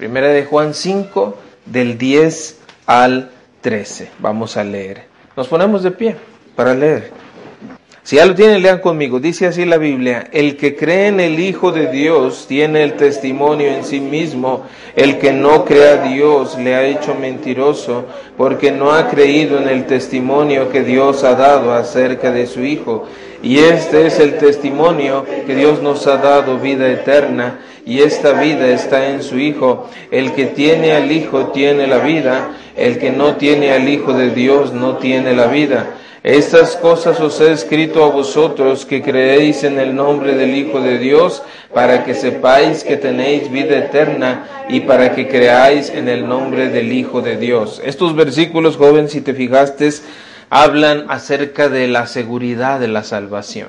Primera de Juan 5 del 10 al 13. Vamos a leer. Nos ponemos de pie para leer. Si ya lo tienen, lean conmigo. Dice así la Biblia, el que cree en el Hijo de Dios tiene el testimonio en sí mismo. El que no cree a Dios le ha hecho mentiroso porque no ha creído en el testimonio que Dios ha dado acerca de su Hijo. Y este es el testimonio que Dios nos ha dado vida eterna y esta vida está en su Hijo. El que tiene al Hijo tiene la vida, el que no tiene al Hijo de Dios no tiene la vida. Estas cosas os he escrito a vosotros que creéis en el nombre del Hijo de Dios, para que sepáis que tenéis vida eterna y para que creáis en el nombre del Hijo de Dios. Estos versículos, joven, si te fijaste, hablan acerca de la seguridad de la salvación.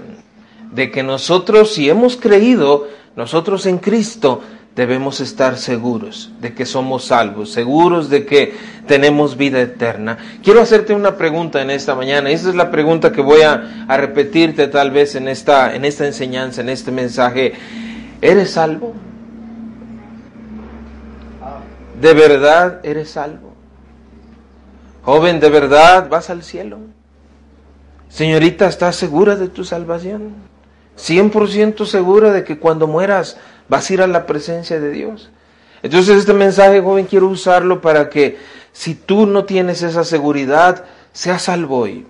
De que nosotros, si hemos creído, nosotros en Cristo debemos estar seguros de que somos salvos, seguros de que tenemos vida eterna. Quiero hacerte una pregunta en esta mañana. Esa es la pregunta que voy a, a, repetirte tal vez en esta, en esta enseñanza, en este mensaje. ¿Eres salvo? ¿De verdad eres salvo? Joven, ¿de verdad vas al cielo? Señorita, ¿estás segura de tu salvación? 100% segura de que cuando mueras vas a ir a la presencia de Dios. Entonces este mensaje, joven, quiero usarlo para que si tú no tienes esa seguridad, seas salvo hoy.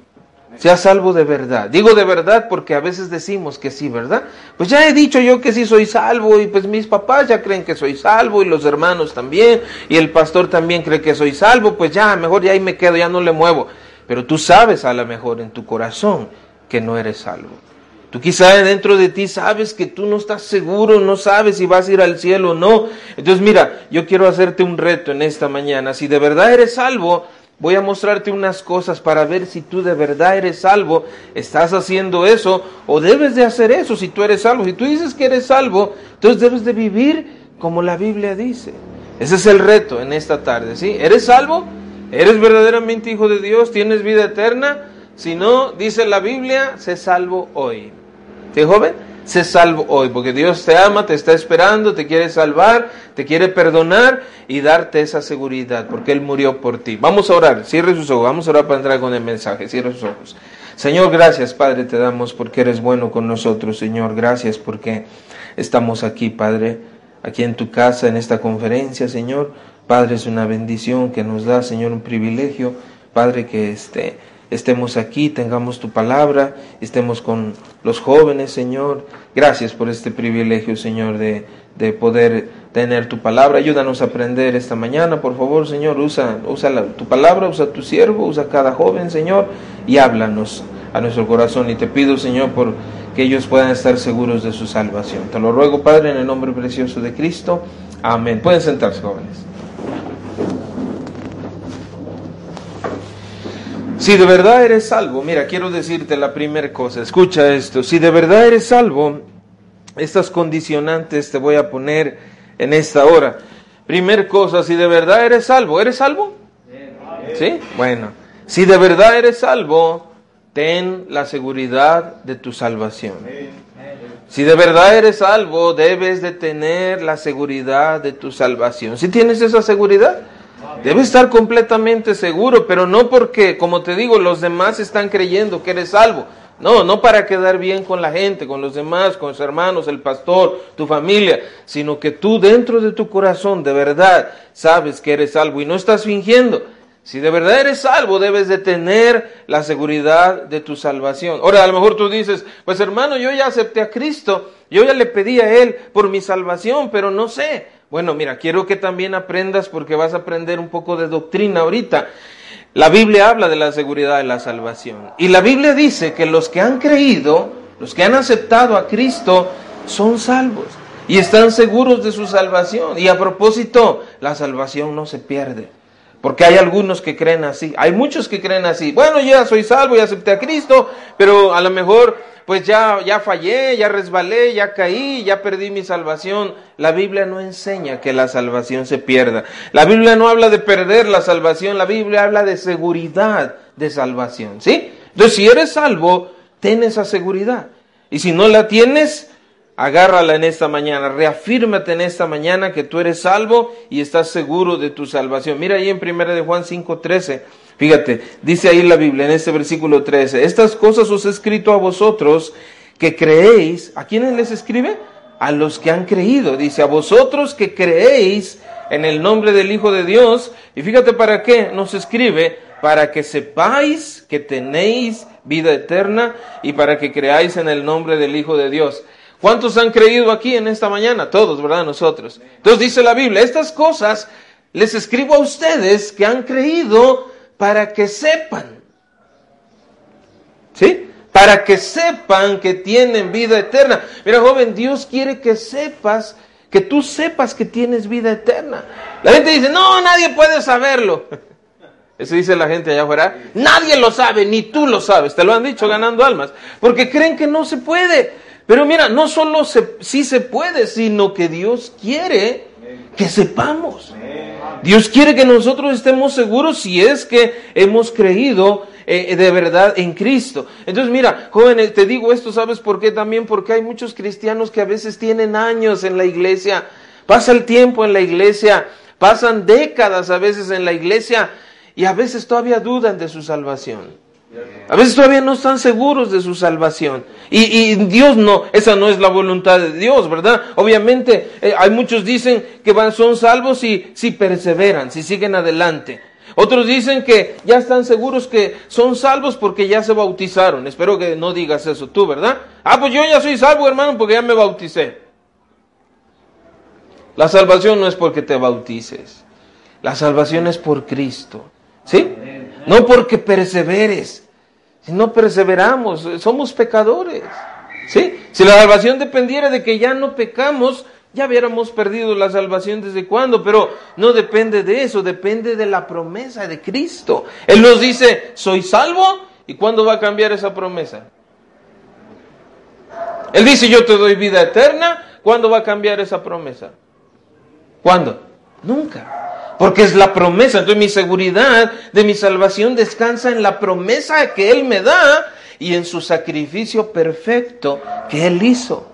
Seas salvo de verdad. Digo de verdad porque a veces decimos que sí, ¿verdad? Pues ya he dicho yo que sí soy salvo y pues mis papás ya creen que soy salvo y los hermanos también y el pastor también cree que soy salvo, pues ya, mejor ya ahí me quedo, ya no le muevo. Pero tú sabes a lo mejor en tu corazón que no eres salvo. Tú quizá dentro de ti sabes que tú no estás seguro, no sabes si vas a ir al cielo o no. Entonces mira, yo quiero hacerte un reto en esta mañana. Si de verdad eres salvo, voy a mostrarte unas cosas para ver si tú de verdad eres salvo, estás haciendo eso o debes de hacer eso si tú eres salvo. Si tú dices que eres salvo, entonces debes de vivir como la Biblia dice. Ese es el reto en esta tarde, ¿sí? ¿Eres salvo? ¿Eres verdaderamente hijo de Dios? ¿Tienes vida eterna? Si no, dice la Biblia, sé salvo hoy. ¿Sí, joven? Sé salvo hoy, porque Dios te ama, te está esperando, te quiere salvar, te quiere perdonar y darte esa seguridad, porque Él murió por ti. Vamos a orar, cierre sus ojos, vamos a orar para entrar con el mensaje, cierre sus ojos. Señor, gracias, Padre, te damos porque eres bueno con nosotros, Señor, gracias porque estamos aquí, Padre, aquí en tu casa, en esta conferencia, Señor. Padre, es una bendición que nos da, Señor, un privilegio, Padre, que este estemos aquí, tengamos tu palabra, estemos con los jóvenes, Señor. Gracias por este privilegio, Señor, de, de poder tener tu palabra. Ayúdanos a aprender esta mañana, por favor, Señor. Usa, usa tu palabra, usa tu siervo, usa cada joven, Señor, y háblanos a nuestro corazón. Y te pido, Señor, por que ellos puedan estar seguros de su salvación. Te lo ruego, Padre, en el nombre precioso de Cristo. Amén. Pueden sentarse, jóvenes. Si de verdad eres salvo, mira, quiero decirte la primera cosa, escucha esto, si de verdad eres salvo, estas condicionantes te voy a poner en esta hora. Primer cosa, si de verdad eres salvo, ¿eres salvo? ¿Sí? Bueno, si de verdad eres salvo, ten la seguridad de tu salvación. Si de verdad eres salvo, debes de tener la seguridad de tu salvación. ¿Si tienes esa seguridad? Debes estar completamente seguro, pero no porque, como te digo, los demás están creyendo que eres salvo. No, no para quedar bien con la gente, con los demás, con los hermanos, el pastor, tu familia, sino que tú dentro de tu corazón de verdad sabes que eres salvo y no estás fingiendo. Si de verdad eres salvo, debes de tener la seguridad de tu salvación. Ahora, a lo mejor tú dices, pues hermano, yo ya acepté a Cristo, yo ya le pedí a Él por mi salvación, pero no sé. Bueno, mira, quiero que también aprendas porque vas a aprender un poco de doctrina ahorita. La Biblia habla de la seguridad de la salvación. Y la Biblia dice que los que han creído, los que han aceptado a Cristo, son salvos. y están seguros de su salvación. Y a propósito, la salvación no se pierde. Porque hay algunos que creen así, hay muchos que creen así. Bueno, ya soy salvo, ya acepté a Cristo, pero a lo mejor pues ya, ya fallé, ya resbalé, ya caí, ya perdí mi salvación. La Biblia no enseña que la salvación se pierda. La Biblia no habla de perder la salvación, la Biblia habla de seguridad de salvación, ¿sí? Entonces, si eres salvo, ten esa seguridad. Y si no la tienes, agárrala en esta mañana, reafírmate en esta mañana que tú eres salvo y estás seguro de tu salvación. Mira ahí en 1 de Juan 5:13, fíjate, dice ahí la Biblia en este versículo 13, estas cosas os he escrito a vosotros que creéis, ¿a quiénes les escribe? A los que han creído, dice, a vosotros que creéis en el nombre del Hijo de Dios, y fíjate para qué nos escribe, para que sepáis que tenéis vida eterna y para que creáis en el nombre del Hijo de Dios. ¿Cuántos han creído aquí en esta mañana? Todos, ¿verdad? Nosotros. Entonces dice la Biblia, estas cosas les escribo a ustedes que han creído para que sepan. ¿Sí? Para que sepan que tienen vida eterna. Mira, joven, Dios quiere que sepas, que tú sepas que tienes vida eterna. La gente dice, no, nadie puede saberlo. Eso dice la gente allá afuera. Nadie lo sabe, ni tú lo sabes. Te lo han dicho ganando almas. Porque creen que no se puede. Pero mira, no solo se, se puede, sino que Dios quiere que sepamos. Dios quiere que nosotros estemos seguros si es que hemos creído eh, de verdad en Cristo. Entonces, mira, jóvenes, te digo esto, ¿sabes por qué? También porque hay muchos cristianos que a veces tienen años en la iglesia, pasa el tiempo en la iglesia, pasan décadas a veces en la iglesia y a veces todavía dudan de su salvación. A veces todavía no están seguros de su salvación. Y, Dios no, esa no es la voluntad de Dios, ¿verdad? Obviamente, eh, hay muchos dicen que van, son salvos si, si perseveran, si siguen adelante. Otros dicen que ya están seguros que son salvos porque ya se bautizaron. Espero que no digas eso tú, ¿verdad? Ah, pues yo ya soy salvo, hermano, porque ya me bauticé. La salvación no es porque te bautices. La salvación es por Cristo. ¿Sí? No porque perseveres. Si no perseveramos, somos pecadores. ¿Sí? Si la salvación dependiera de que ya no pecamos, ya hubiéramos perdido la salvación desde cuándo, pero no depende de eso, depende de la promesa de Cristo. Él nos dice, soy salvo, ¿y cuándo va a cambiar esa promesa? Él dice, yo te doy vida eterna, ¿cuándo va a cambiar esa promesa? ¿Cuándo? Nunca porque es la promesa. Entonces mi seguridad de mi salvación descansa en la promesa que Él me da y en su sacrificio perfecto que Él hizo.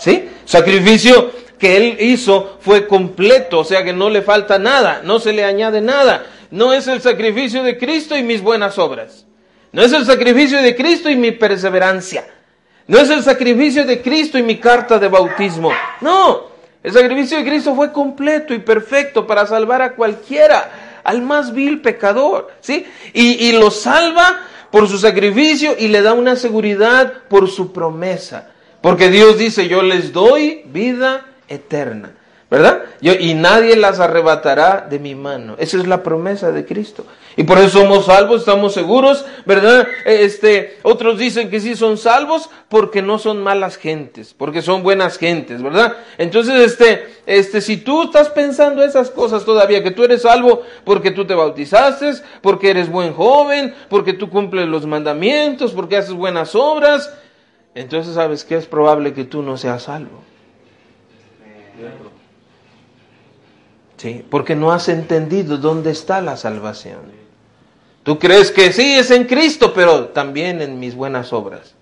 ¿Sí? Sacrificio que Él hizo fue completo, o sea que no le falta nada, no se le añade nada. No es el sacrificio de Cristo y mis buenas obras. No es el sacrificio de Cristo y mi perseverancia. No es el sacrificio de Cristo y mi carta de bautismo. No, el sacrificio de Cristo fue completo y perfecto para salvar a cualquiera, al más vil pecador, ¿sí? Y, y lo salva por su sacrificio y le da una seguridad por su promesa. Porque Dios dice, yo les doy vida eterna. ¿Verdad? y nadie las arrebatará de mi mano. Esa es la promesa de Cristo. Y por eso somos salvos, estamos seguros, ¿verdad? Este, otros dicen que sí son salvos porque no son malas gentes, porque son buenas gentes, ¿verdad? Entonces, este, este, si tú estás pensando esas cosas todavía, que tú eres salvo porque tú te bautizaste, porque eres buen joven, porque tú cumples los mandamientos, porque haces buenas obras, entonces sabes que es probable que tú no seas salvo. ¿Sí? Porque no has entendido dónde está la salvación. Tú crees que sí es en Cristo, pero también en mis buenas obras.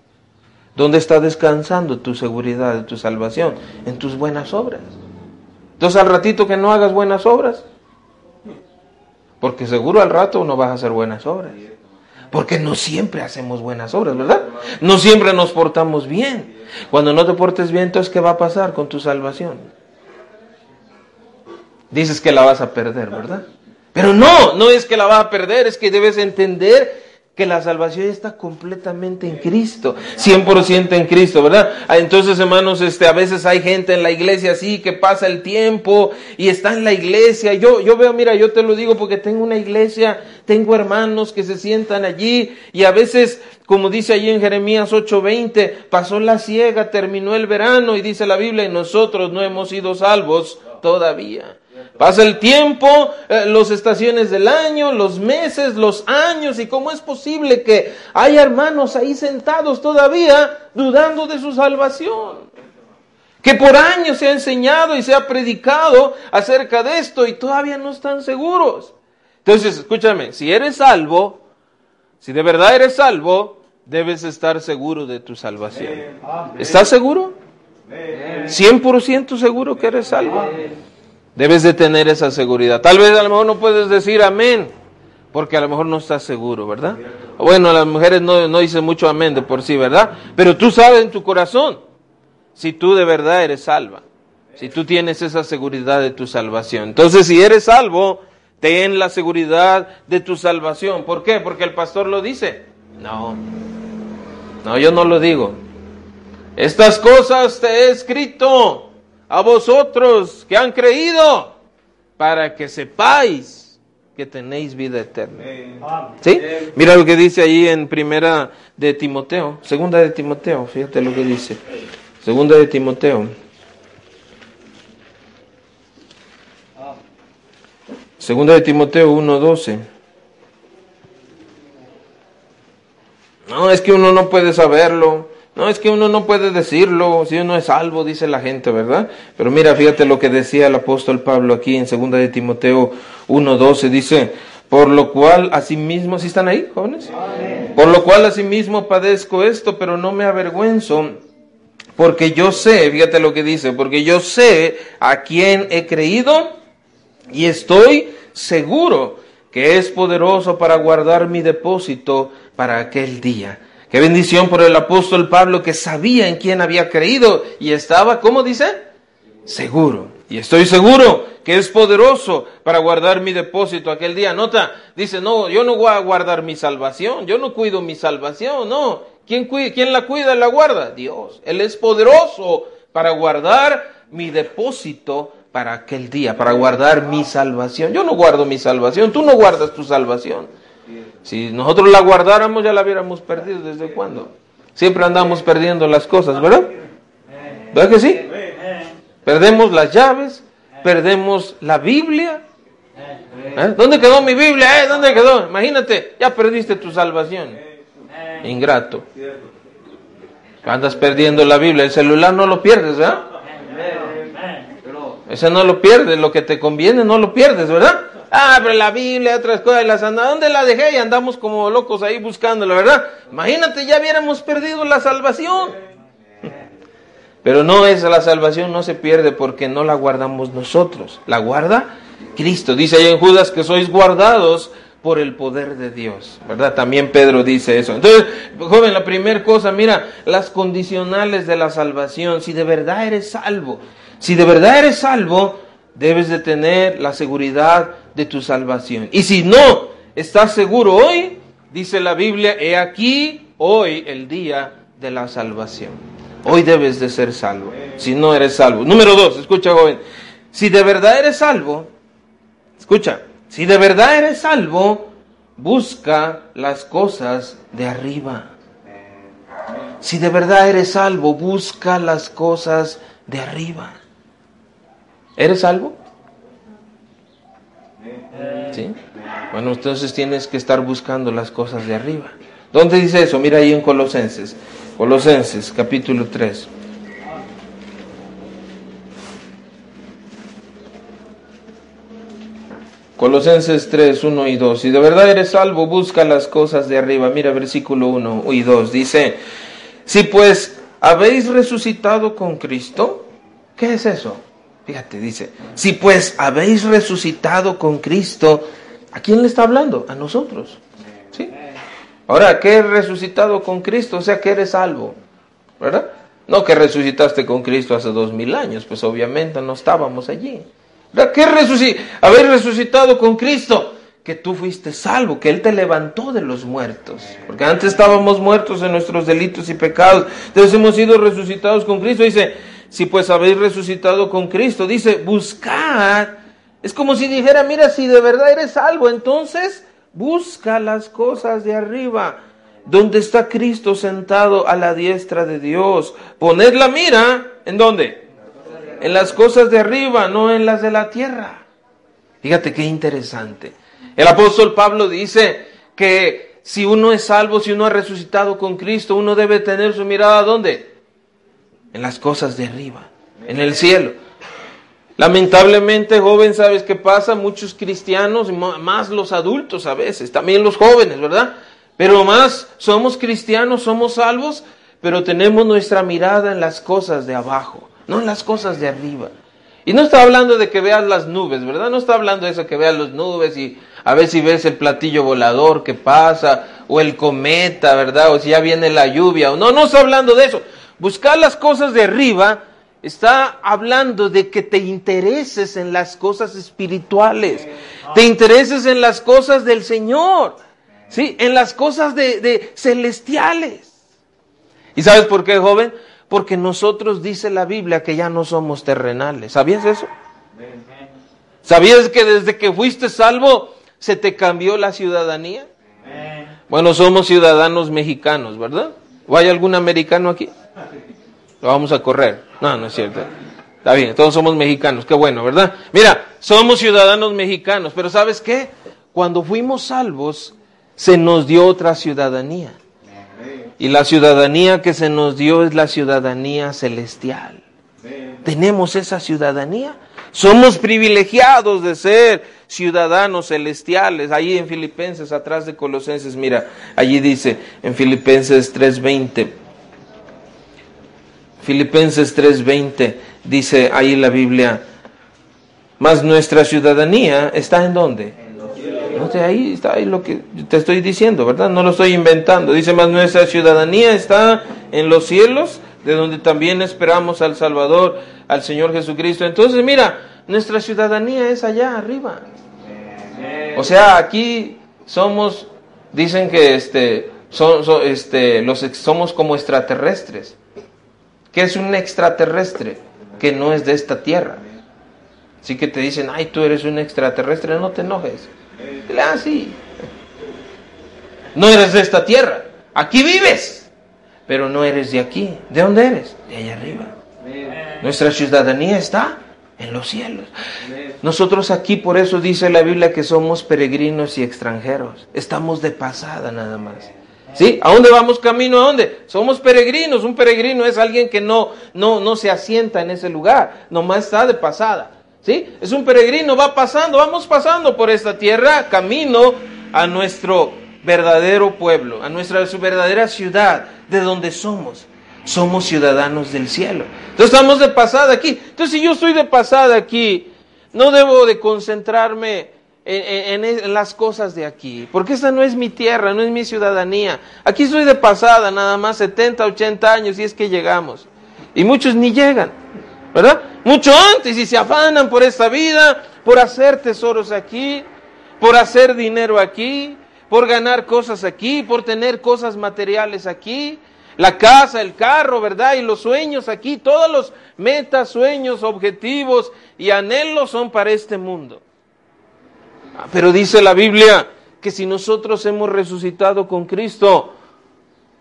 ¿Dónde está descansando tu seguridad tu salvación? En tus buenas obras. Entonces al ratito que no hagas buenas obras, porque seguro al rato no vas a hacer buenas obras. Porque no siempre hacemos buenas obras, ¿verdad? No siempre nos portamos bien. Cuando no te portes bien, entonces ¿qué va a pasar con tu salvación? Dices que la vas a perder, ¿verdad? Pero no, no es que la vas a perder, es que debes entender que la salvación está completamente en Cristo, 100% en Cristo, ¿verdad? Ah, entonces, hermanos, este, a veces hay gente en la iglesia así que pasa el tiempo y está en la iglesia. Yo, yo veo, mira, yo te lo digo porque tengo una iglesia, tengo hermanos que se sientan allí y a veces, como dice allí en Jeremías 8:20, pasó la ciega, terminó el verano y dice la Biblia, y nosotros no hemos sido salvos todavía. Pasa el tiempo, eh, las estaciones del año, los meses, los años, y cómo es posible que haya hermanos ahí sentados todavía dudando de su salvación. Que por años se ha enseñado y se ha predicado acerca de esto y todavía no están seguros. Entonces, escúchame, si eres salvo, si de verdad eres salvo, debes estar seguro de tu salvación. ¿Estás seguro? 100% seguro que eres salvo. Debes de tener esa seguridad. Tal vez a lo mejor no puedes decir amén, porque a lo mejor no estás seguro, ¿verdad? Bueno, las mujeres no, no dicen mucho amén de por sí, ¿verdad? Pero tú sabes en tu corazón si tú de verdad eres salva, si tú tienes esa seguridad de tu salvación. Entonces, si eres salvo, ten la seguridad de tu salvación. ¿Por qué? Porque el pastor lo dice. No, no, yo no lo digo. Estas cosas te he escrito a vosotros que han creído, para que sepáis que tenéis vida eterna. ¿Sí? Mira lo que dice ahí en primera de Timoteo, segunda de Timoteo, fíjate lo que dice. Segunda de Timoteo. Segunda de Timoteo 1:12. No, es que uno no puede saberlo. No, es que uno no puede decirlo, si uno es salvo, dice la gente, ¿verdad? Pero mira, fíjate lo que decía el apóstol Pablo aquí en 2 de Timoteo 1.12, dice, por lo cual asimismo, ¿sí están ahí, jóvenes? Por lo cual asimismo padezco esto, pero no me avergüenzo, porque yo sé, fíjate lo que dice, porque yo sé a quién he creído y estoy seguro que es poderoso para guardar mi depósito para aquel día. Qué bendición por el apóstol Pablo que sabía en quién había creído y estaba, ¿cómo dice? Seguro. Y estoy seguro que es poderoso para guardar mi depósito aquel día. Nota, dice, no, yo no voy a guardar mi salvación, yo no cuido mi salvación, no. ¿Quién, quién la cuida y la guarda? Dios. Él es poderoso para guardar mi depósito para aquel día, para guardar mi salvación. Yo no guardo mi salvación, tú no guardas tu salvación. Si nosotros la guardáramos ya la hubiéramos perdido desde cuándo. Siempre andamos perdiendo las cosas, ¿verdad? ¿Verdad que sí? Perdemos las llaves, perdemos la Biblia. ¿Eh? ¿Dónde quedó mi Biblia? ¿Eh? ¿Dónde quedó? Imagínate, ya perdiste tu salvación. Ingrato. Andas perdiendo la Biblia. El celular no lo pierdes, ¿verdad? Ese no lo pierdes. Lo que te conviene no lo pierdes, ¿verdad? Abre la Biblia, otras cosas, las anda, ¿dónde la dejé? Y andamos como locos ahí buscándola, ¿verdad? Imagínate, ya hubiéramos perdido la salvación. Pero no es la salvación, no se pierde porque no la guardamos nosotros, la guarda Cristo. Dice ahí en Judas que sois guardados por el poder de Dios, ¿verdad? También Pedro dice eso. Entonces, joven, la primera cosa, mira, las condicionales de la salvación, si de verdad eres salvo, si de verdad eres salvo, debes de tener la seguridad de tu salvación. Y si no estás seguro hoy, dice la Biblia, he aquí hoy el día de la salvación. Hoy debes de ser salvo, si no eres salvo. Número dos, escucha joven, si de verdad eres salvo, escucha, si de verdad eres salvo, busca las cosas de arriba. Si de verdad eres salvo, busca las cosas de arriba. ¿Eres salvo? ¿Sí? Bueno, entonces tienes que estar buscando las cosas de arriba. ¿Dónde dice eso? Mira ahí en Colosenses. Colosenses, capítulo 3. Colosenses 3, 1 y 2. Si de verdad eres salvo, busca las cosas de arriba. Mira versículo 1 y 2. Dice, si pues habéis resucitado con Cristo, ¿qué es eso? Fíjate, dice, si pues habéis resucitado con Cristo, ¿a quién le está hablando? A nosotros. ¿Sí? Ahora, ¿qué es resucitado con Cristo? O sea, que eres salvo, ¿verdad? No que resucitaste con Cristo hace dos mil años, pues obviamente no estábamos allí. ¿Verdad? ¿Qué resucitado? Habéis resucitado con Cristo. que tú fuiste salvo, que Él te levantó de los muertos. Porque antes estábamos muertos en nuestros delitos y pecados. Entonces hemos sido resucitados con Cristo. Dice, si pues habéis resucitado con Cristo, dice, buscad. Es como si dijera, mira, si de verdad eres salvo, entonces busca las cosas de arriba, donde está Cristo sentado a la diestra de Dios. Poned la mira, ¿en dónde? En las cosas de arriba, no en las de la tierra. Fíjate qué interesante. El apóstol Pablo dice que si uno es salvo, si uno ha resucitado con Cristo, uno debe tener su mirada ¿dónde? En las cosas de arriba, en el cielo. Lamentablemente, joven, ¿sabes qué pasa? Muchos cristianos, más los adultos a veces, también los jóvenes, ¿verdad? Pero más somos cristianos, somos salvos, pero tenemos nuestra mirada en las cosas de abajo, no en las cosas de arriba. Y no está hablando de que veas las nubes, ¿verdad? No está hablando de eso, que veas las nubes y a ver si ves el platillo volador que pasa, o el cometa, ¿verdad? O si ya viene la lluvia. O no, no está hablando de eso. Buscar las cosas de arriba está hablando de que te intereses en las cosas espirituales, te intereses en las cosas del Señor, ¿sí? En las cosas de, de celestiales. ¿Y sabes por qué, joven? Porque nosotros dice la Biblia que ya no somos terrenales. ¿Sabías eso? ¿Sabías que desde que fuiste salvo se te cambió la ciudadanía? Bueno, somos ciudadanos mexicanos, ¿verdad? ¿O hay algún americano aquí? Lo vamos a correr. No, no es cierto. Está bien, todos somos mexicanos, qué bueno, ¿verdad? Mira, somos ciudadanos mexicanos, pero ¿sabes qué? Cuando fuimos salvos, se nos dio otra ciudadanía. Y la ciudadanía que se nos dio es la ciudadanía celestial. Tenemos esa ciudadanía. Somos privilegiados de ser ciudadanos celestiales. Ahí en Filipenses, atrás de Colosenses, mira, allí dice en Filipenses 3:20. Filipenses 3:20 dice ahí la Biblia, más nuestra ciudadanía está en dónde? No sé, ahí está ahí lo que te estoy diciendo, ¿verdad? No lo estoy inventando. Dice más nuestra ciudadanía está en los cielos, de donde también esperamos al Salvador, al Señor Jesucristo. Entonces, mira, nuestra ciudadanía es allá arriba. O sea, aquí somos, dicen que este, son, este, los, somos como extraterrestres. ¿Qué es un extraterrestre? Que no es de esta tierra. Así que te dicen, ay, tú eres un extraterrestre, no te enojes. Ah, sí. No eres de esta tierra. Aquí vives, pero no eres de aquí. ¿De dónde eres? De allá arriba. Nuestra ciudadanía está en los cielos. Nosotros aquí, por eso dice la Biblia que somos peregrinos y extranjeros. Estamos de pasada nada más. ¿Sí? ¿A dónde vamos camino? ¿A dónde? Somos peregrinos. Un peregrino es alguien que no, no, no se asienta en ese lugar, nomás está de pasada. ¿Sí? Es un peregrino, va pasando, vamos pasando por esta tierra, camino a nuestro verdadero pueblo, a nuestra verdadera ciudad, de donde somos somos ciudadanos del cielo. Entonces estamos de pasada aquí. Entonces si yo estoy de pasada aquí, no debo de concentrarme en, las cosas de aquí, porque esta no es mi tierra, no es mi ciudadanía. Aquí estoy de pasada, nada más 70, 80 años, y es que llegamos. Y muchos ni llegan, ¿verdad? Mucho antes y se afanan por esta vida, por hacer tesoros aquí, por hacer dinero aquí, por ganar cosas aquí, por tener cosas materiales aquí, la casa, el carro, ¿verdad? Y los sueños aquí, todos los metas, sueños, objetivos y anhelos son para este mundo. Pero dice la Biblia que si nosotros hemos resucitado con Cristo,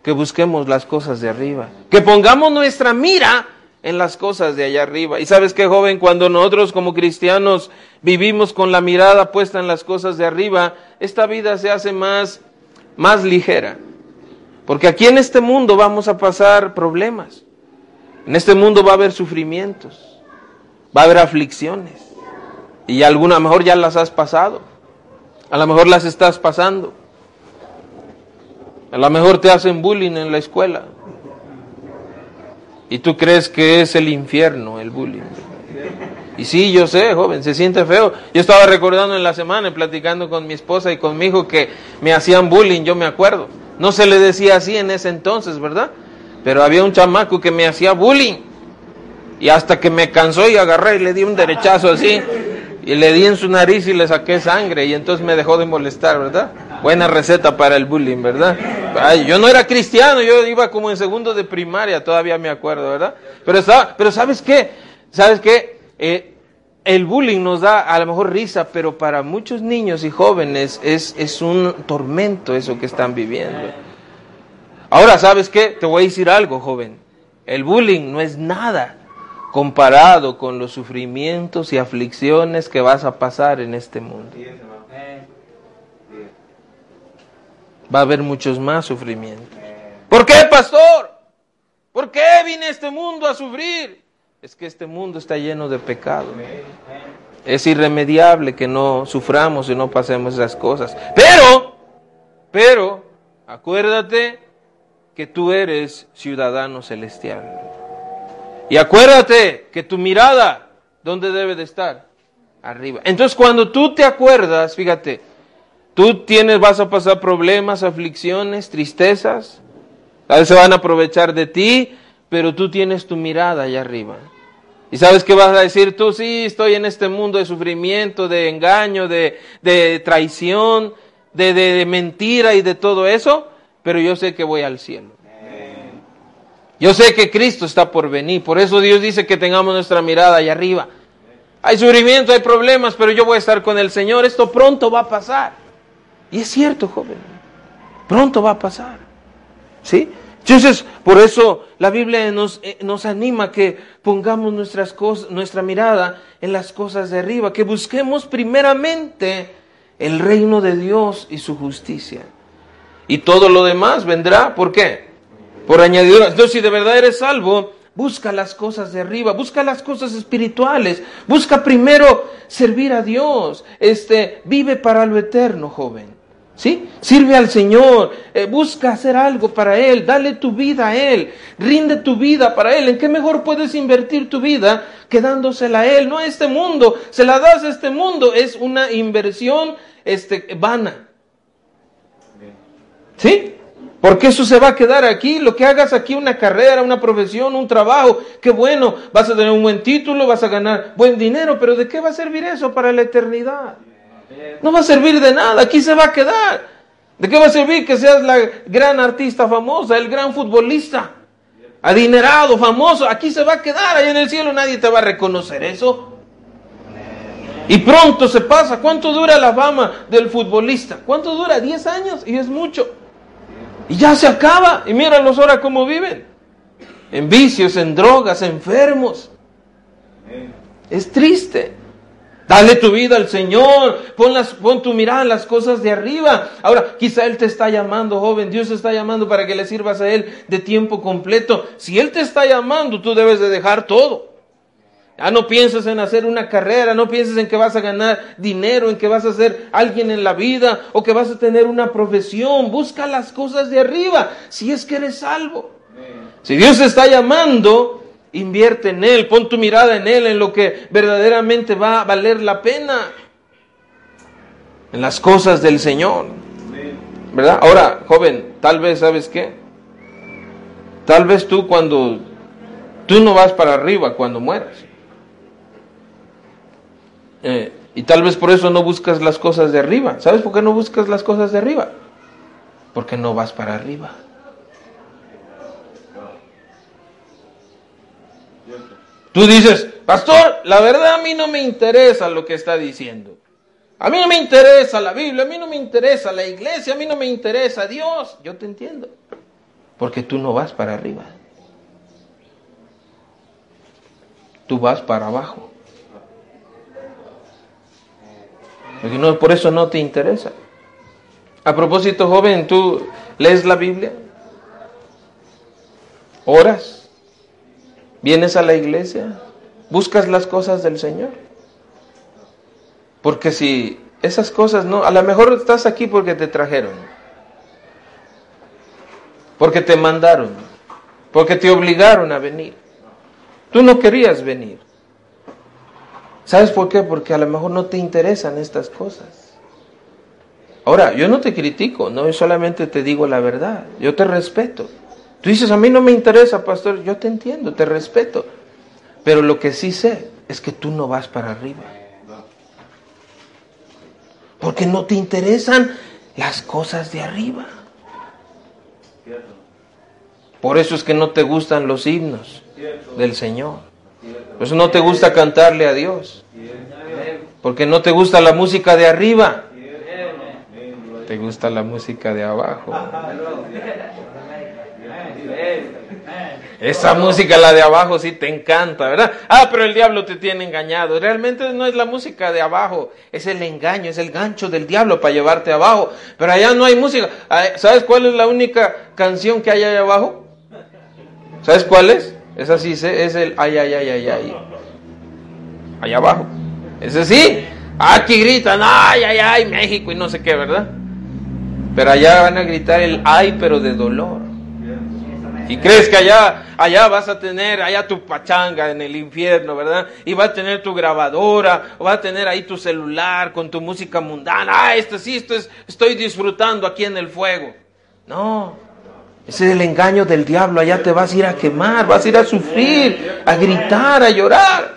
que busquemos las cosas de arriba, que pongamos nuestra mira en las cosas de allá arriba. Y sabes qué, joven, cuando nosotros como cristianos vivimos con la mirada puesta en las cosas de arriba, esta vida se hace más, más ligera. Porque aquí en este mundo vamos a pasar problemas. En este mundo va a haber sufrimientos. Va a haber aflicciones. Y alguna, a lo mejor ya las has pasado. A lo mejor las estás pasando. A lo mejor te hacen bullying en la escuela. Y tú crees que es el infierno el bullying. Y sí, yo sé, joven, se siente feo. Yo estaba recordando en la semana, platicando con mi esposa y con mi hijo, que me hacían bullying, yo me acuerdo. No se le decía así en ese entonces, ¿verdad? Pero había un chamaco que me hacía bullying. Y hasta que me cansó y agarré y le di un derechazo así. Y le di en su nariz y le saqué sangre y entonces me dejó de molestar, ¿verdad? Buena receta para el bullying, ¿verdad? Yo no era cristiano, yo iba como en segundo de primaria, todavía me acuerdo, ¿verdad? Pero, estaba, pero ¿sabes qué? ¿Sabes qué? Eh, el bullying nos da a lo mejor risa, pero para muchos niños y jóvenes es, es un tormento eso que están viviendo. Ahora, ¿sabes qué? Te voy a decir algo, joven. El bullying no es nada comparado con los sufrimientos y aflicciones que vas a pasar en este mundo. Va a haber muchos más sufrimientos. ¿Por qué, pastor? ¿Por qué vine a este mundo a sufrir? Es que este mundo está lleno de pecado. Es irremediable que no suframos y no pasemos esas cosas. Pero, pero, acuérdate que tú eres ciudadano celestial. Y acuérdate que tu mirada, ¿dónde debe de estar? Arriba. Entonces cuando tú te acuerdas, fíjate, tú tienes, vas a pasar problemas, aflicciones, tristezas, a veces van a aprovechar de ti, pero tú tienes tu mirada allá arriba. Y sabes qué vas a decir tú, sí, estoy en este mundo de sufrimiento, de engaño, de, de traición, de, de mentira y de todo eso, pero yo sé que voy al cielo. Yo sé que Cristo está por venir, por eso Dios dice que tengamos nuestra mirada allá arriba. Hay sufrimiento, hay problemas, pero yo voy a estar con el Señor, esto pronto va a pasar. Y es cierto, joven, pronto va a pasar. ¿Sí? Entonces, por eso la Biblia nos, eh, nos anima que pongamos nuestras cosas, nuestra mirada en las cosas de arriba, que busquemos primeramente el reino de Dios y su justicia. Y todo lo demás vendrá, ¿por qué? Por añadidura. Entonces, si de verdad eres salvo, busca las cosas de arriba, busca las cosas espirituales, busca primero servir a Dios, este, vive para lo eterno, joven. ¿Sí? Sirve al Señor, eh, busca hacer algo para Él, dale tu vida a Él, rinde tu vida para Él. ¿En qué mejor puedes invertir tu vida que dándosela a Él? No a este mundo, se la das a este mundo, es una inversión este, vana. ¿Sí? Porque eso se va a quedar aquí. Lo que hagas aquí, una carrera, una profesión, un trabajo, qué bueno, vas a tener un buen título, vas a ganar buen dinero, pero ¿de qué va a servir eso para la eternidad? No va a servir de nada, aquí se va a quedar. ¿De qué va a servir que seas la gran artista famosa, el gran futbolista, adinerado, famoso? Aquí se va a quedar, ahí en el cielo nadie te va a reconocer eso. Y pronto se pasa. ¿Cuánto dura la fama del futbolista? ¿Cuánto dura? ¿10 años? Y es mucho. Y ya se acaba. Y míralos ahora cómo viven. En vicios, en drogas, enfermos. Es triste. Dale tu vida al Señor, pon, las, pon, tu mirada en las cosas de arriba. Ahora, quizá Él te está llamando, joven, Dios te está llamando para que le sirvas a Él de tiempo completo. Si Él te está llamando, tú debes de dejar todo. Ya no pienses en hacer una carrera, no pienses en que vas a ganar dinero, en que vas a ser alguien en la vida o que vas a tener una profesión. Busca las cosas de arriba, si es que eres salvo. Si Dios te está llamando, invierte en Él, pon tu mirada en Él, en lo que verdaderamente va a valer la pena. En las cosas del Señor. ¿Verdad? Ahora, joven, tal vez, ¿sabes qué? Tal vez tú cuando... Tú no vas para arriba cuando mueras. Eh, y tal vez por eso no buscas las cosas de arriba. ¿Sabes por qué no buscas las cosas de arriba? Porque no vas para arriba. Tú dices, pastor, la verdad a mí no me interesa lo que está diciendo. A mí no me interesa la Biblia, a mí no me interesa la iglesia, a mí no me interesa Dios. Yo te entiendo. Porque tú no vas para arriba. Tú vas para abajo. Porque no, por eso no te interesa. A propósito, joven, ¿tú lees la Biblia? ¿Oras? ¿Vienes a la iglesia? ¿Buscas las cosas del Señor? Porque si esas cosas no, a lo mejor estás aquí porque te trajeron, porque te mandaron, porque te obligaron a venir. Tú no querías venir. ¿Sabes por qué? Porque a lo mejor no te interesan estas cosas. Ahora, yo no te critico, no, yo solamente te digo la verdad, yo te respeto. Tú dices, a mí no me interesa, pastor, yo te entiendo, te respeto. Pero lo que sí sé es que tú no vas para arriba. Porque no te interesan las cosas de arriba. Por eso es que no te gustan los himnos del Señor. Por eso no te gusta cantarle a Dios. Porque no te gusta la música de arriba. Te gusta la música de abajo. Esa música, la de abajo, sí te encanta, ¿verdad? Ah, pero el diablo te tiene engañado. Realmente no es la música de abajo, es el engaño, es el gancho del diablo para llevarte abajo. Pero allá no hay música. ¿Sabes cuál es la única canción que hay allá abajo? ¿Sabes cuál es? Es así, es el ay, ay, ay, ay, ay. Allá abajo. Ese sí. Aquí gritan, ay, ay, ay, México y no sé qué, ¿verdad? Pero allá van a gritar el ay, pero de dolor. Y crees que allá, allá vas a tener, allá tu pachanga en el infierno, ¿verdad? Y vas a tener tu grabadora, o vas a tener ahí tu celular con tu música mundana. Ah, esto sí, esto es, estoy disfrutando aquí en el fuego. No, ese es el engaño del diablo. Allá te vas a ir a quemar, vas a ir a sufrir, a gritar, a llorar.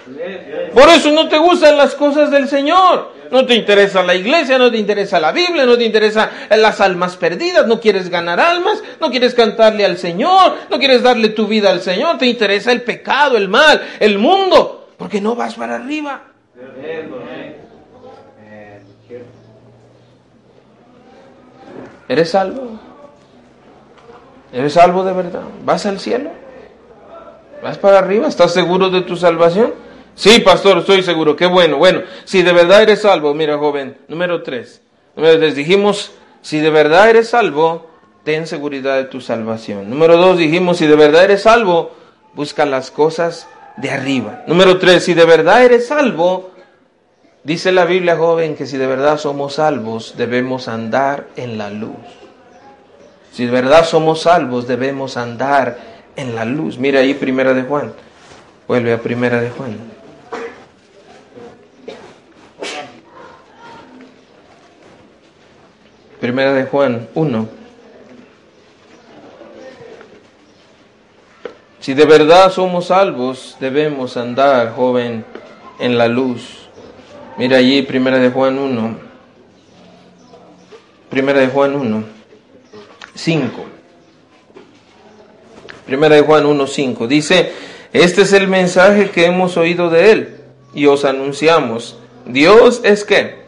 Por eso no te gustan las cosas del Señor. No te interesa la iglesia, no te interesa la Biblia, no te interesa las almas perdidas, no quieres ganar almas, no quieres cantarle al Señor, no quieres darle tu vida al Señor, te interesa el pecado, el mal, el mundo, porque no vas para arriba. ¿Eres salvo? ¿Eres salvo de verdad? ¿Vas al cielo? ¿Vas para arriba? ¿Estás seguro de tu salvación? Sí, pastor, estoy seguro. Qué bueno. Bueno, si de verdad eres salvo, mira, joven, número tres. Les dijimos, si de verdad eres salvo, ten seguridad de tu salvación. Número dos, dijimos, si de verdad eres salvo, busca las cosas de arriba. Número tres, si de verdad eres salvo, dice la Biblia, joven, que si de verdad somos salvos, debemos andar en la luz. Si de verdad somos salvos, debemos andar en la luz. Mira ahí, primera de Juan. Vuelve a primera de Juan. Primera de Juan 1. Si de verdad somos salvos, debemos andar, joven, en la luz. Mira allí, Primera de Juan 1. Primera de Juan 1. 5. Primera de Juan 1, 5. Dice, este es el mensaje que hemos oído de él y os anunciamos. Dios es qué?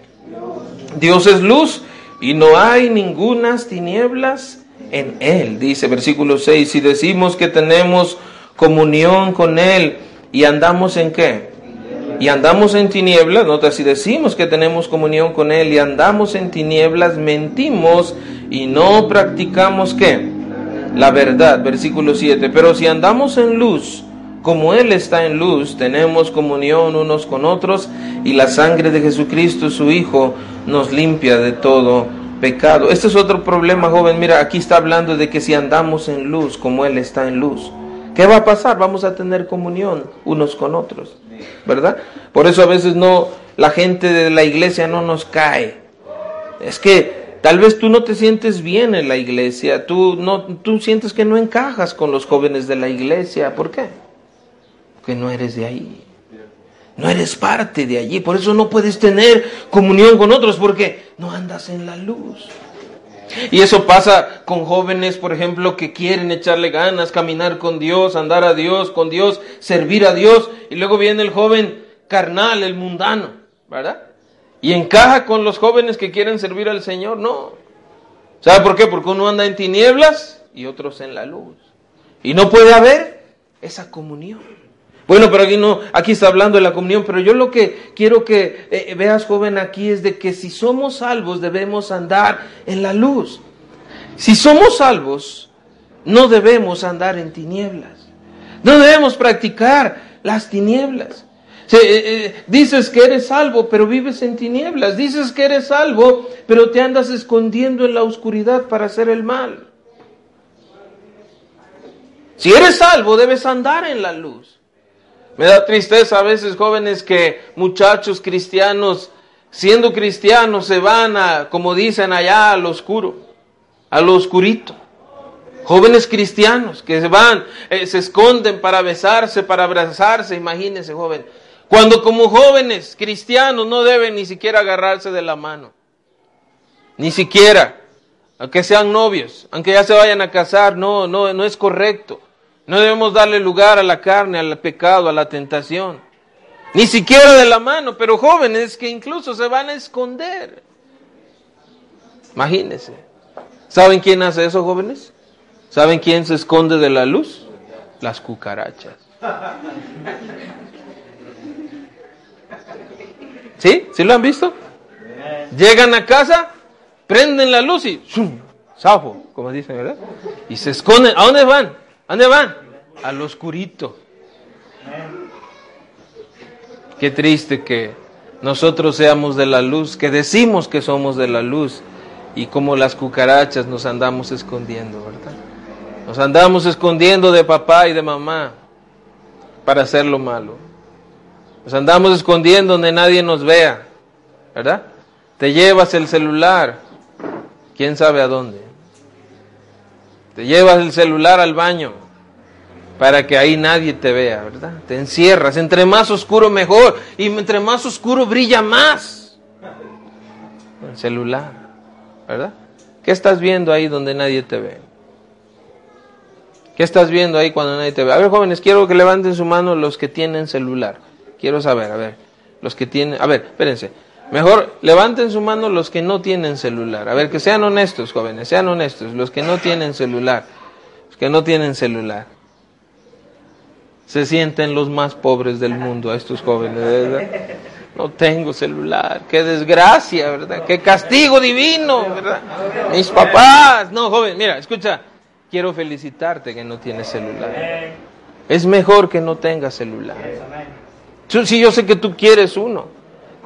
Dios es luz y no hay ningunas tinieblas en Él. Dice versículo 6, si decimos que tenemos comunión con Él y andamos en qué? Y andamos en tinieblas, nota, si decimos que tenemos comunión con Él y andamos en tinieblas, mentimos y no practicamos qué? La verdad, versículo 7, pero si andamos en luz, como Él está en luz, tenemos comunión unos con otros y la sangre de Jesucristo, su Hijo, nos limpia de todo pecado. Este es otro problema, joven. Mira, aquí está hablando de que si andamos en luz, como Él está en luz, ¿qué va a pasar? Vamos a tener comunión unos con otros, ¿verdad? Por eso a veces no, la gente de la iglesia no nos cae. Es que Tal vez tú no te sientes bien en la iglesia, tú, no, tú sientes que no encajas con los jóvenes de la iglesia. ¿Por qué? que no eres de ahí. No eres parte de allí. Por eso no puedes tener comunión con otros porque no andas en la luz. Y eso pasa con jóvenes, por ejemplo, que quieren echarle ganas, caminar con Dios, andar a Dios, con Dios, servir a Dios. Y luego viene el joven carnal, el mundano, ¿verdad? Y encaja con los jóvenes que quieren servir al Señor. No. ¿Sabe por qué? Porque uno anda en tinieblas y otros en la luz. Y no puede haber esa comunión. Bueno, pero aquí no, aquí está hablando de la comunión, pero yo lo que quiero que eh, veas, joven, aquí es de que si somos salvos debemos andar en la luz. Si somos salvos, no debemos andar en tinieblas. No debemos practicar las tinieblas. Eh, eh, dices que eres salvo, pero vives en tinieblas. Dices que eres salvo, pero te andas escondiendo en la oscuridad para hacer el mal. Si eres salvo, debes andar en la luz. Me da tristeza a veces jóvenes que muchachos cristianos, siendo cristianos, se van a, como dicen allá, al oscuro, a lo oscurito. Jóvenes cristianos que se van, eh, se esconden para besarse, para abrazarse, imagínense joven. Cuando como jóvenes cristianos no deben ni siquiera agarrarse de la mano. Ni siquiera, aunque sean novios, aunque ya se vayan a casar, no, no, no es correcto. No debemos darle lugar a la carne, al pecado, a la tentación. Ni siquiera de la mano, pero jóvenes que incluso se van a esconder. Imagínense. ¿Saben quién hace eso, jóvenes? ¿Saben quién se esconde de la luz? Las cucarachas. ¿Sí? ¿Sí lo han visto? Llegan a casa, prenden la luz y ¡zum! ¡Zafo! Como dicen, ¿verdad? Y se esconden. ¿A dónde van? ¿A dónde van? Al oscurito. Qué triste que nosotros seamos de la luz, que decimos que somos de la luz y como las cucarachas nos andamos escondiendo, ¿verdad? Nos andamos escondiendo de papá y de mamá para hacer lo malo. Nos andamos escondiendo donde nadie nos vea, ¿verdad? Te llevas el celular, quién sabe a dónde. Te llevas el celular al baño para que ahí nadie te vea, ¿verdad? Te encierras, entre más oscuro mejor y entre más oscuro brilla más. El celular, ¿verdad? ¿Qué estás viendo ahí donde nadie te ve? ¿Qué estás viendo ahí cuando nadie te ve? A ver, jóvenes, quiero que levanten su mano los que tienen celular. Quiero saber, a ver, los que tienen, a ver, espérense. Mejor levanten su mano los que no tienen celular. A ver, que sean honestos, jóvenes, sean honestos, los que no tienen celular. Los que no tienen celular. Se sienten los más pobres del mundo a estos jóvenes, ¿verdad? No tengo celular, qué desgracia, ¿verdad? Qué castigo divino, ¿verdad? Mis papás, no, joven, mira, escucha, quiero felicitarte que no tienes celular. Es mejor que no tengas celular. Sí, yo sé que tú quieres uno,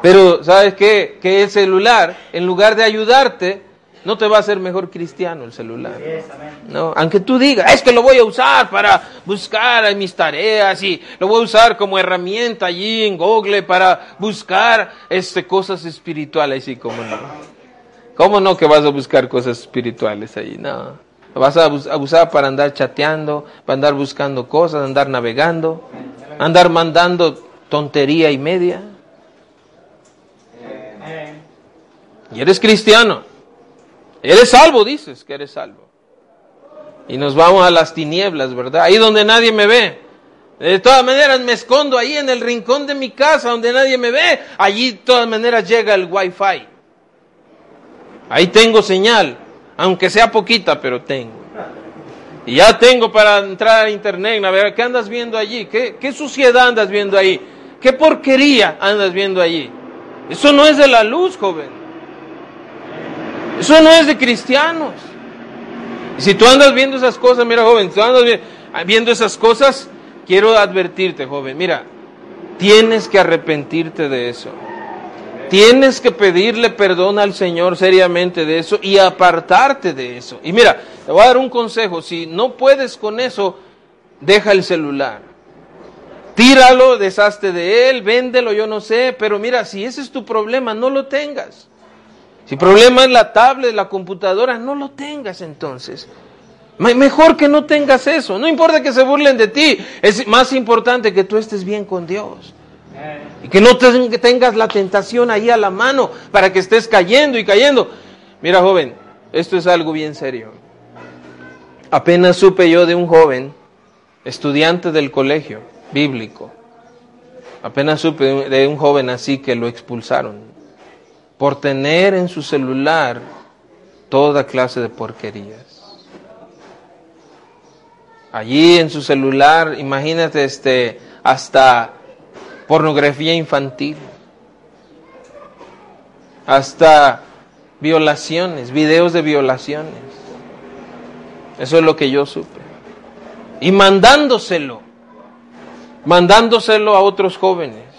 pero ¿sabes qué? Que el celular, en lugar de ayudarte, no te va a hacer mejor cristiano el celular. No, aunque tú digas, es que lo voy a usar para buscar mis tareas y lo voy a usar como herramienta allí en Google para buscar este, cosas espirituales y cómo no. ¿Cómo no que vas a buscar cosas espirituales ahí? No. Vas a usar para andar chateando, para andar buscando cosas, andar navegando, andar mandando tontería y media. Y eres cristiano. Eres salvo, dices que eres salvo. Y nos vamos a las tinieblas, ¿verdad? Ahí donde nadie me ve. De todas maneras me escondo ahí en el rincón de mi casa donde nadie me ve. Allí de todas maneras llega el wifi. Ahí tengo señal aunque sea poquita, pero tengo. Y ya tengo para entrar a internet, a ver, ¿qué andas viendo allí? ¿Qué, ¿Qué suciedad andas viendo ahí? ¿Qué porquería andas viendo allí? Eso no es de la luz, joven. Eso no es de cristianos. Y si tú andas viendo esas cosas, mira, joven, si tú andas viendo esas cosas, quiero advertirte, joven, mira, tienes que arrepentirte de eso. Tienes que pedirle perdón al Señor seriamente de eso y apartarte de eso. Y mira, te voy a dar un consejo. Si no puedes con eso, deja el celular. Tíralo, deshazte de él, véndelo, yo no sé. Pero mira, si ese es tu problema, no lo tengas. Si el problema es la tablet, la computadora, no lo tengas entonces. Mejor que no tengas eso. No importa que se burlen de ti. Es más importante que tú estés bien con Dios. Y que no tengas la tentación ahí a la mano para que estés cayendo y cayendo. Mira, joven, esto es algo bien serio. Apenas supe yo de un joven, estudiante del colegio bíblico. Apenas supe de un joven así que lo expulsaron por tener en su celular toda clase de porquerías. Allí en su celular, imagínate este hasta pornografía infantil, hasta violaciones, videos de violaciones. Eso es lo que yo supe. Y mandándoselo, mandándoselo a otros jóvenes.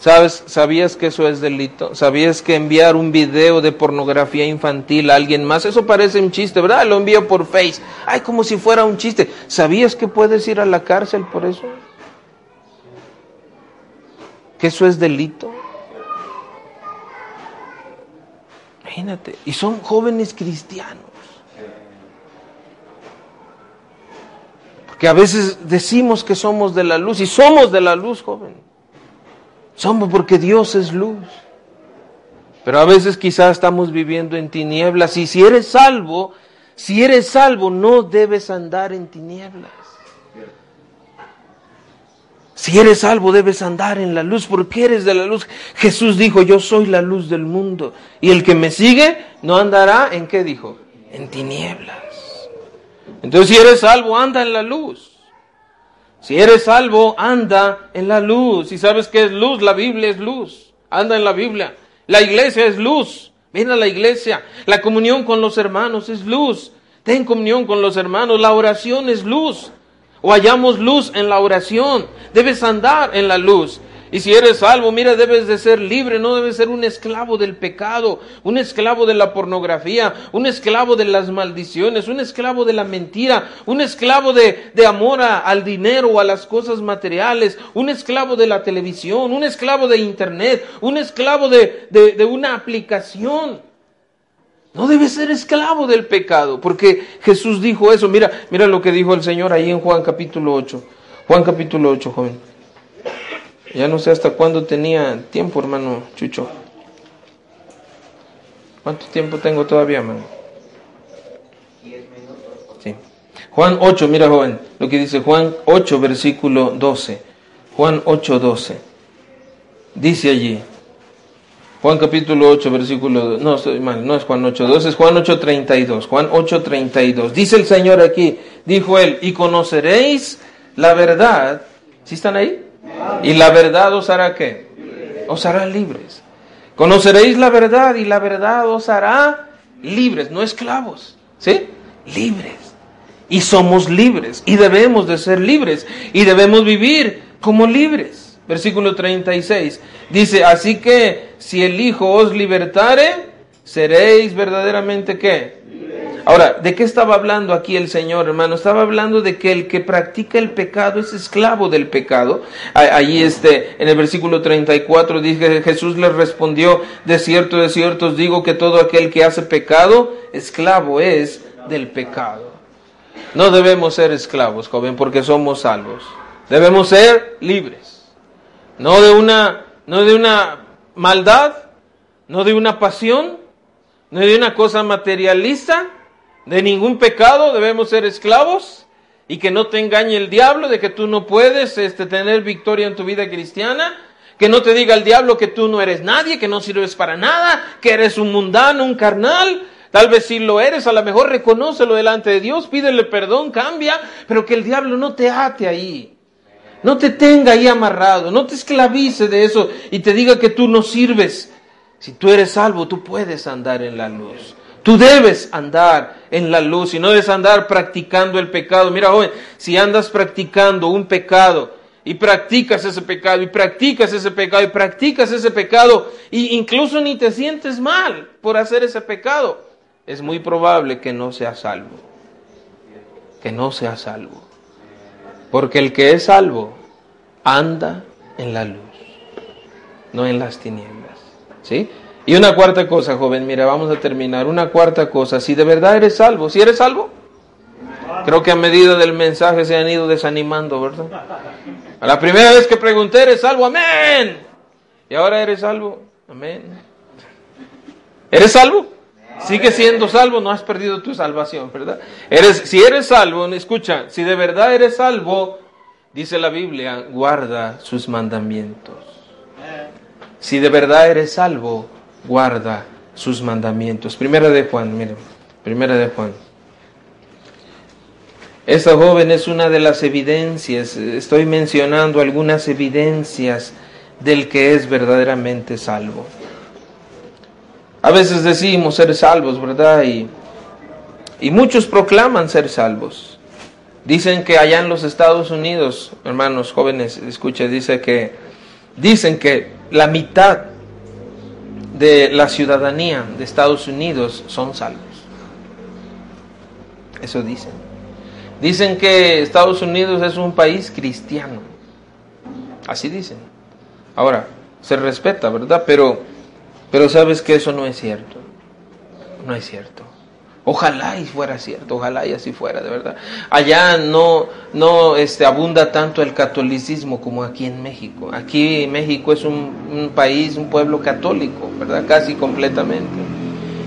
¿Sabes? ¿Sabías que eso es delito? ¿Sabías que enviar un video de pornografía infantil a alguien más? Eso parece un chiste, ¿verdad? Lo envío por Face. Ay, como si fuera un chiste. ¿Sabías que puedes ir a la cárcel por eso? ¿Que eso es delito? Imagínate. Y son jóvenes cristianos. Porque a veces decimos que somos de la luz y somos de la luz, joven. Somos porque Dios es luz. Pero a veces quizás estamos viviendo en tinieblas y si eres salvo, si eres salvo no debes andar en tinieblas. Si eres salvo debes andar en la luz porque eres de la luz. Jesús dijo, yo soy la luz del mundo. Y el que me sigue no andará en qué dijo? En tinieblas. Entonces si eres salvo, anda en la luz. Si eres salvo, anda en la luz. Y sabes qué es luz, la Biblia es luz. Anda en la Biblia. La iglesia es luz. Ven a la iglesia. La comunión con los hermanos es luz. Ten comunión con los hermanos. La oración es luz o hallamos luz en la oración. Debes andar en la luz. Y si eres salvo, mira, debes de ser libre, no debes ser un esclavo del pecado, un esclavo de la pornografía, un esclavo de las maldiciones, un esclavo de la mentira, un esclavo de, de amor al dinero o a las cosas materiales, un esclavo de la televisión, un esclavo de internet, un esclavo de, de, de una aplicación. No debes ser esclavo del pecado, porque Jesús dijo eso. Mira, mira lo que dijo el Señor ahí en Juan capítulo 8. Juan capítulo 8, joven. Ya no sé hasta cuándo tenía tiempo, hermano Chucho. ¿Cuánto tiempo tengo todavía, hermano? Sí. Juan 8, mira, joven, lo que dice Juan 8, versículo 12. Juan 8, 12. Dice allí. Juan capítulo 8, versículo, no, estoy mal, no es Juan 8, 2, es Juan 8, 32. Juan 8, 32. Dice el Señor aquí, dijo él, y conoceréis la verdad. ¿Sí están ahí? Y la verdad os hará qué? Os hará libres. Conoceréis la verdad y la verdad os hará libres, no esclavos, ¿sí? Libres. Y somos libres y debemos de ser libres y debemos vivir como libres versículo 36. Dice, así que si el Hijo os libertare, seréis verdaderamente qué. Ahora, ¿de qué estaba hablando aquí el Señor, hermano? Estaba hablando de que el que practica el pecado es esclavo del pecado. Allí este, en el versículo 34 dice, Jesús les respondió, de cierto, de cierto os digo que todo aquel que hace pecado, esclavo es del pecado. No debemos ser esclavos, joven, porque somos salvos. Debemos ser libres no de una, no de una maldad, no de una pasión, no de una cosa materialista, de ningún pecado, debemos ser esclavos y que no te engañe el diablo de que tú no puedes este, tener victoria en tu vida cristiana, que no te diga el diablo que tú no eres nadie, que no sirves para nada, que eres un mundano, un carnal, Tal vez si lo eres, a lo mejor reconócelo delante de Dios, pídele perdón, cambia, pero que el diablo no te ate ahí. No te tenga ahí amarrado, no te esclavice de eso y te diga que tú no sirves. Si tú eres salvo, tú puedes andar en la luz. Tú debes andar en la luz y no debes andar practicando el pecado. Mira, joven, si andas practicando un pecado y practicas ese pecado y practicas ese pecado y practicas ese pecado e incluso ni te sientes mal por hacer ese pecado, es muy probable que no seas salvo. Que no seas salvo. Porque el que es salvo anda en la luz, no en las tinieblas. ¿Sí? Y una cuarta cosa, joven, mira, vamos a terminar. Una cuarta cosa, si de verdad eres salvo, si eres salvo, creo que a medida del mensaje se han ido desanimando, ¿verdad? A la primera vez que pregunté, ¿eres salvo? Amén. Y ahora eres salvo. Amén. ¿Eres salvo? Sigue siendo salvo, no has perdido tu salvación, ¿verdad? Eres, si eres salvo, escucha, si de verdad eres salvo, dice la Biblia, guarda sus mandamientos. Si de verdad eres salvo, guarda sus mandamientos. Primera de Juan, miren, primera de Juan. Esta joven es una de las evidencias, estoy mencionando algunas evidencias del que es verdaderamente salvo. A veces decimos ser salvos, ¿verdad? Y, y muchos proclaman ser salvos. Dicen que allá en los Estados Unidos, hermanos jóvenes, escucha, dice que dicen que la mitad de la ciudadanía de Estados Unidos son salvos. Eso dicen. Dicen que Estados Unidos es un país cristiano. Así dicen. Ahora, se respeta, ¿verdad? Pero pero sabes que eso no es cierto. No es cierto. Ojalá y fuera cierto, ojalá y así fuera, de verdad. Allá no, no este, abunda tanto el catolicismo como aquí en México. Aquí México es un, país, un pueblo católico, ¿verdad? Casi completamente.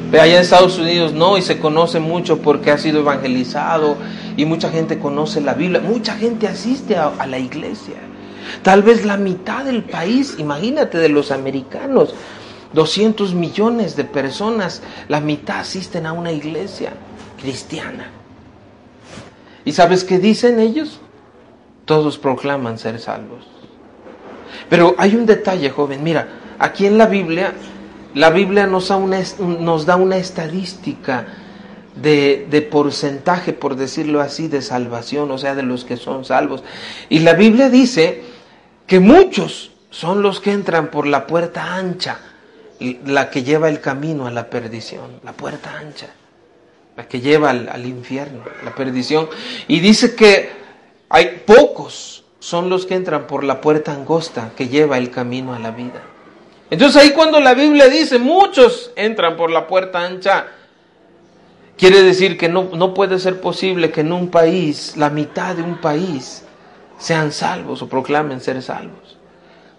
Pero allá en Estados Unidos no, y se conoce mucho porque ha sido evangelizado y mucha gente conoce la Biblia, mucha gente asiste a la iglesia. Tal vez la mitad del país, imagínate, de los americanos, 200 millones de personas, la mitad asisten a una iglesia cristiana. ¿Y sabes qué dicen ellos? Todos proclaman ser salvos. Pero hay un detalle, joven. Mira, aquí en la Biblia, la Biblia nos da una, estadística de, de, porcentaje, por decirlo así, de salvación, o sea, de los que son salvos. Y la Biblia dice que muchos son los que entran por la puerta ancha la que lleva el camino a la perdición, la puerta ancha, la que lleva al, infierno, la perdición. Y dice que hay pocos son los que entran por la puerta angosta que lleva el camino a la vida. Entonces ahí cuando la Biblia dice muchos entran por la puerta ancha, quiere decir que no, no puede ser posible que en un país, la mitad de un país, sean salvos o proclamen ser salvos.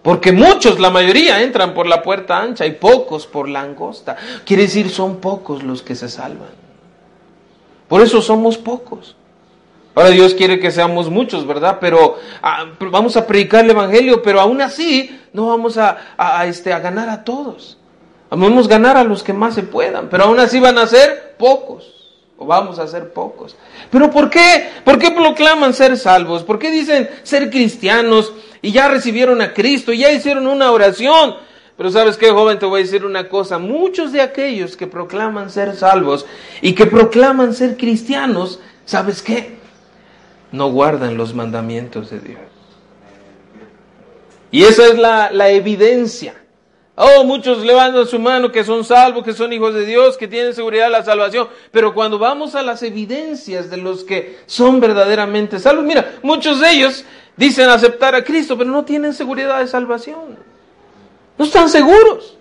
Porque muchos, la mayoría, entran por la puerta ancha y pocos por la angosta. Quiere decir, son pocos los que se salvan. Por eso somos pocos. Ahora Dios quiere que seamos muchos, ¿verdad? Pero ah, vamos a predicar el Evangelio, pero aún así no vamos a, este, a ganar a todos. Vamos a ganar a los que más se puedan, pero aún así van a ser pocos o vamos a ser pocos. Pero ¿por qué? ¿Por qué proclaman ser salvos? ¿Por qué dicen ser cristianos y ya recibieron a Cristo y ya hicieron una oración? Pero sabes qué, joven, te voy a decir una cosa. Muchos de aquellos que proclaman ser salvos y que proclaman ser cristianos, ¿sabes qué? No guardan los mandamientos de Dios. Y esa es la, la evidencia Oh, muchos levantan su mano que son salvos, que son hijos de Dios, que tienen seguridad de la salvación. Pero cuando vamos a las evidencias de los que son verdaderamente salvos, mira, muchos de ellos dicen aceptar a Cristo, pero no tienen seguridad de salvación. No están seguros.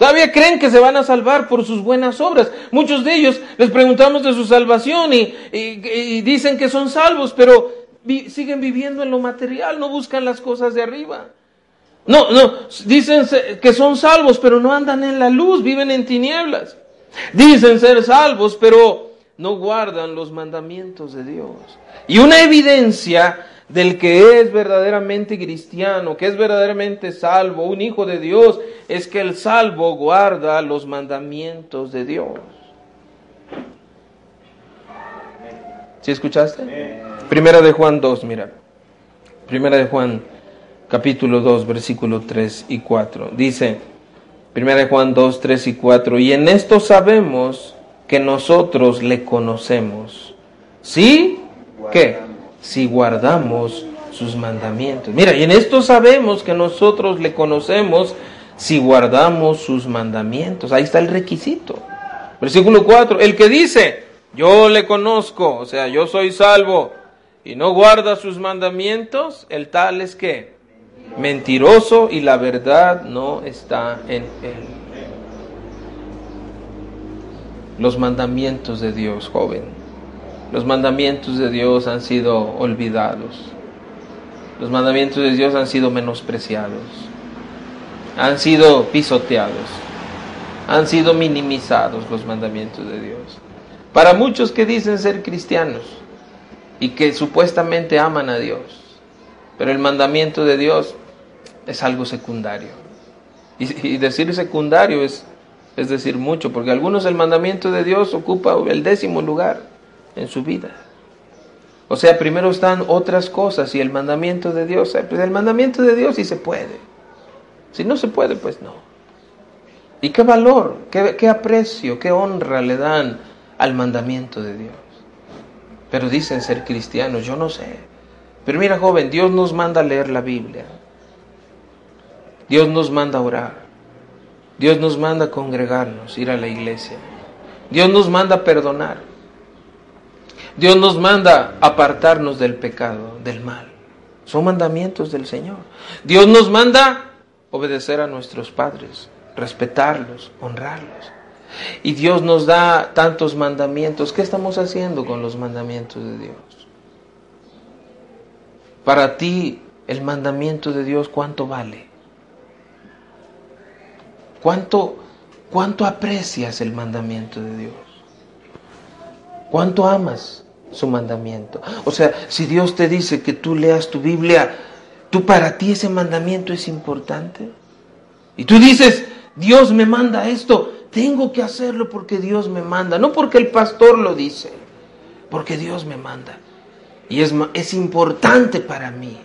Todavía creen que se van a salvar por sus buenas obras. Muchos de ellos les preguntamos de su salvación y, dicen que son salvos, pero siguen viviendo en lo material, no buscan las cosas de arriba. No, no, dicen que son salvos, pero no andan en la luz, viven en tinieblas. Dicen ser salvos, pero no guardan los mandamientos de Dios. Y una evidencia del que es verdaderamente cristiano, que es verdaderamente salvo, un hijo de Dios, es que el salvo guarda los mandamientos de Dios. ¿Sí escuchaste? Primera de Juan 2, mira. Primera de Juan capítulo 2, versículo 3 y 4. Dice, 1 Juan 2, 3 y 4, y en esto sabemos que nosotros le conocemos. ¿Sí? ¿Qué? Si guardamos sus mandamientos. Mira, y en esto sabemos que nosotros le conocemos si guardamos sus mandamientos. Ahí está el requisito. Versículo 4, el que dice, yo le conozco, o sea, yo soy salvo, y no guarda sus mandamientos, el tal es que mentiroso y la verdad no está en él. Los mandamientos de Dios, joven. Los mandamientos de Dios han sido olvidados. Los mandamientos de Dios han sido menospreciados. Han sido pisoteados. Han sido minimizados los mandamientos de Dios. Para muchos que dicen ser cristianos y que supuestamente aman a Dios, pero el mandamiento de Dios es algo secundario. Y, decir secundario es, es decir mucho, porque algunos el mandamiento de Dios ocupa el décimo lugar en su vida. O sea, primero están otras cosas y el mandamiento de Dios, eh, pues el mandamiento de Dios sí se puede. Si no se puede, pues no. ¿Y qué valor, qué, qué aprecio, qué honra le dan al mandamiento de Dios? Pero dicen ser cristianos, yo no sé. Pero mira, joven, Dios nos manda a leer la Biblia. Dios nos manda a orar. Dios nos manda a congregarnos, ir a la iglesia. Dios nos manda a perdonar. Dios nos manda apartarnos del pecado, del mal. Son mandamientos del Señor. Dios nos manda obedecer a nuestros padres, respetarlos, honrarlos. Y Dios nos da tantos mandamientos. ¿Qué estamos haciendo con los mandamientos de Dios? Para ti, el mandamiento de Dios, ¿cuánto vale? ¿Cuánto, cuánto aprecias el mandamiento de Dios? ¿Cuánto amas su mandamiento? O sea, si Dios te dice que tú leas tu Biblia, ¿tú para ti ese mandamiento es importante? Y tú dices, Dios me manda esto, tengo que hacerlo porque Dios me manda, no porque el pastor lo dice, porque Dios me manda. Y es, es importante para mí.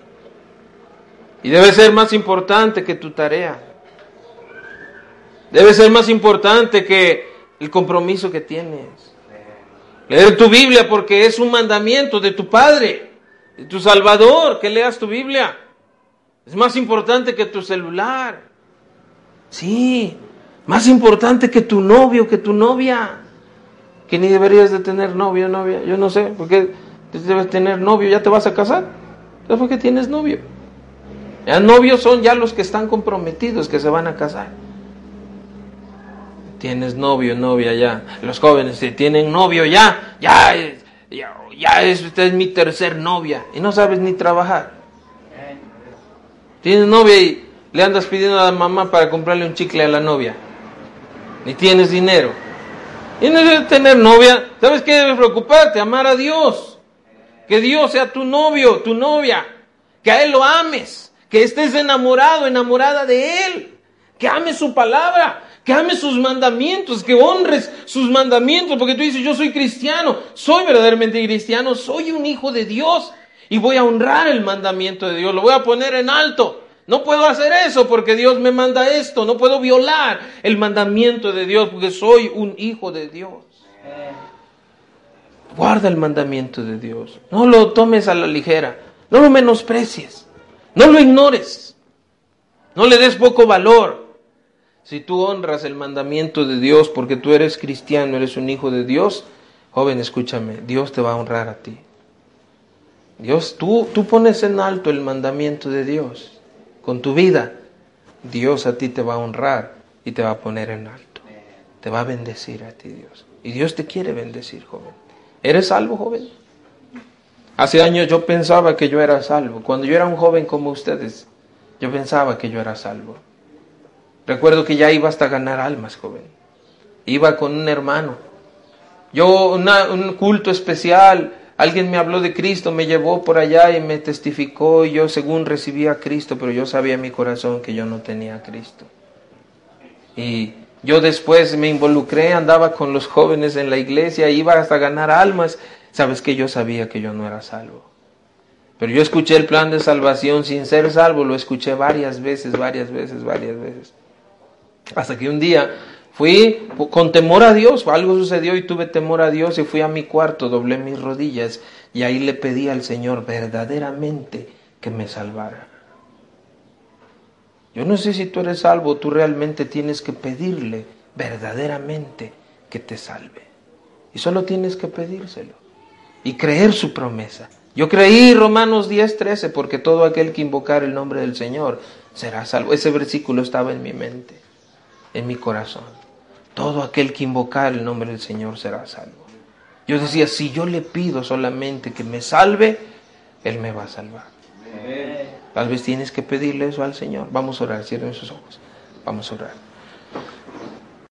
Y debe ser más importante que tu tarea. Debe ser más importante que el compromiso que tienes. Leer tu Biblia porque es un mandamiento de tu Padre, de tu Salvador, que leas tu Biblia. Es más importante que tu celular. Sí, más importante que tu novio, que tu novia. Que ni deberías de tener novio, novia. Yo no sé, porque debes tener novio, ya te vas a casar. ¿Sabes por qué tienes novio? Ya novios son ya los que están comprometidos, que se van a casar. Tienes novio, novia ya. Los jóvenes si tienen novio ya, ya, ya, es, usted es mi tercer novia y no sabes ni trabajar. Tienes novia y le andas pidiendo a la mamá para comprarle un chicle a la novia. Ni tienes dinero. Y no debes tener novia. ¿Sabes qué debes preocuparte? Amar a Dios. Que Dios sea tu novio, tu novia. Que a Él lo ames. Que estés enamorado, enamorada de Él. Que ames su palabra. Que ames sus mandamientos. Que honres sus mandamientos. Porque tú dices, yo soy cristiano. Soy verdaderamente cristiano. Soy un hijo de Dios. Y voy a honrar el mandamiento de Dios. Lo voy a poner en alto. No puedo hacer eso porque Dios me manda esto. No puedo violar el mandamiento de Dios porque soy un hijo de Dios. Guarda el mandamiento de Dios. No lo tomes a la ligera. No lo menosprecies. No lo ignores. No le des poco valor. Si tú honras el mandamiento de Dios porque tú eres cristiano, eres un hijo de Dios, joven, escúchame, Dios te va a honrar a ti. Dios, tú, tú pones en alto el mandamiento de Dios con tu vida, Dios a ti te va a honrar y te va a poner en alto. Te va a bendecir a ti Dios. Y Dios te quiere bendecir, joven. ¿Eres salvo, joven? Hace años yo pensaba que yo era salvo. Cuando yo era un joven como ustedes, yo pensaba que yo era salvo. Recuerdo que ya iba hasta ganar almas, joven. Iba con un hermano. Yo, un culto especial, Alguien me habló de Cristo, me llevó por allá y me testificó y yo según recibía a Cristo, pero yo sabía en mi corazón que yo no tenía a Cristo. Y yo después me involucré, andaba con los jóvenes en la iglesia, iba hasta ganar almas. Sabes que yo sabía que yo no era salvo. Pero yo escuché el plan de salvación sin ser salvo, lo escuché varias veces, varias veces, varias veces. Hasta que un día Fui con temor a Dios, algo sucedió y tuve temor a Dios y fui a mi cuarto, doblé mis rodillas y ahí le pedí al Señor verdaderamente que me salvara. Yo no sé si tú eres salvo, tú realmente tienes que pedirle verdaderamente que te salve. Y solo tienes que pedírselo y creer su promesa. Yo creí Romanos 10, 13, porque todo aquel que invocar el nombre del Señor será salvo. Ese versículo estaba en mi mente, en mi corazón. Todo aquel que invocar el nombre del Señor será salvo. Yo decía, si yo le pido solamente que me salve, Él me va a salvar. Tal vez tienes que pedirle eso al Señor. Vamos a orar, cierren sus ojos. Vamos a orar.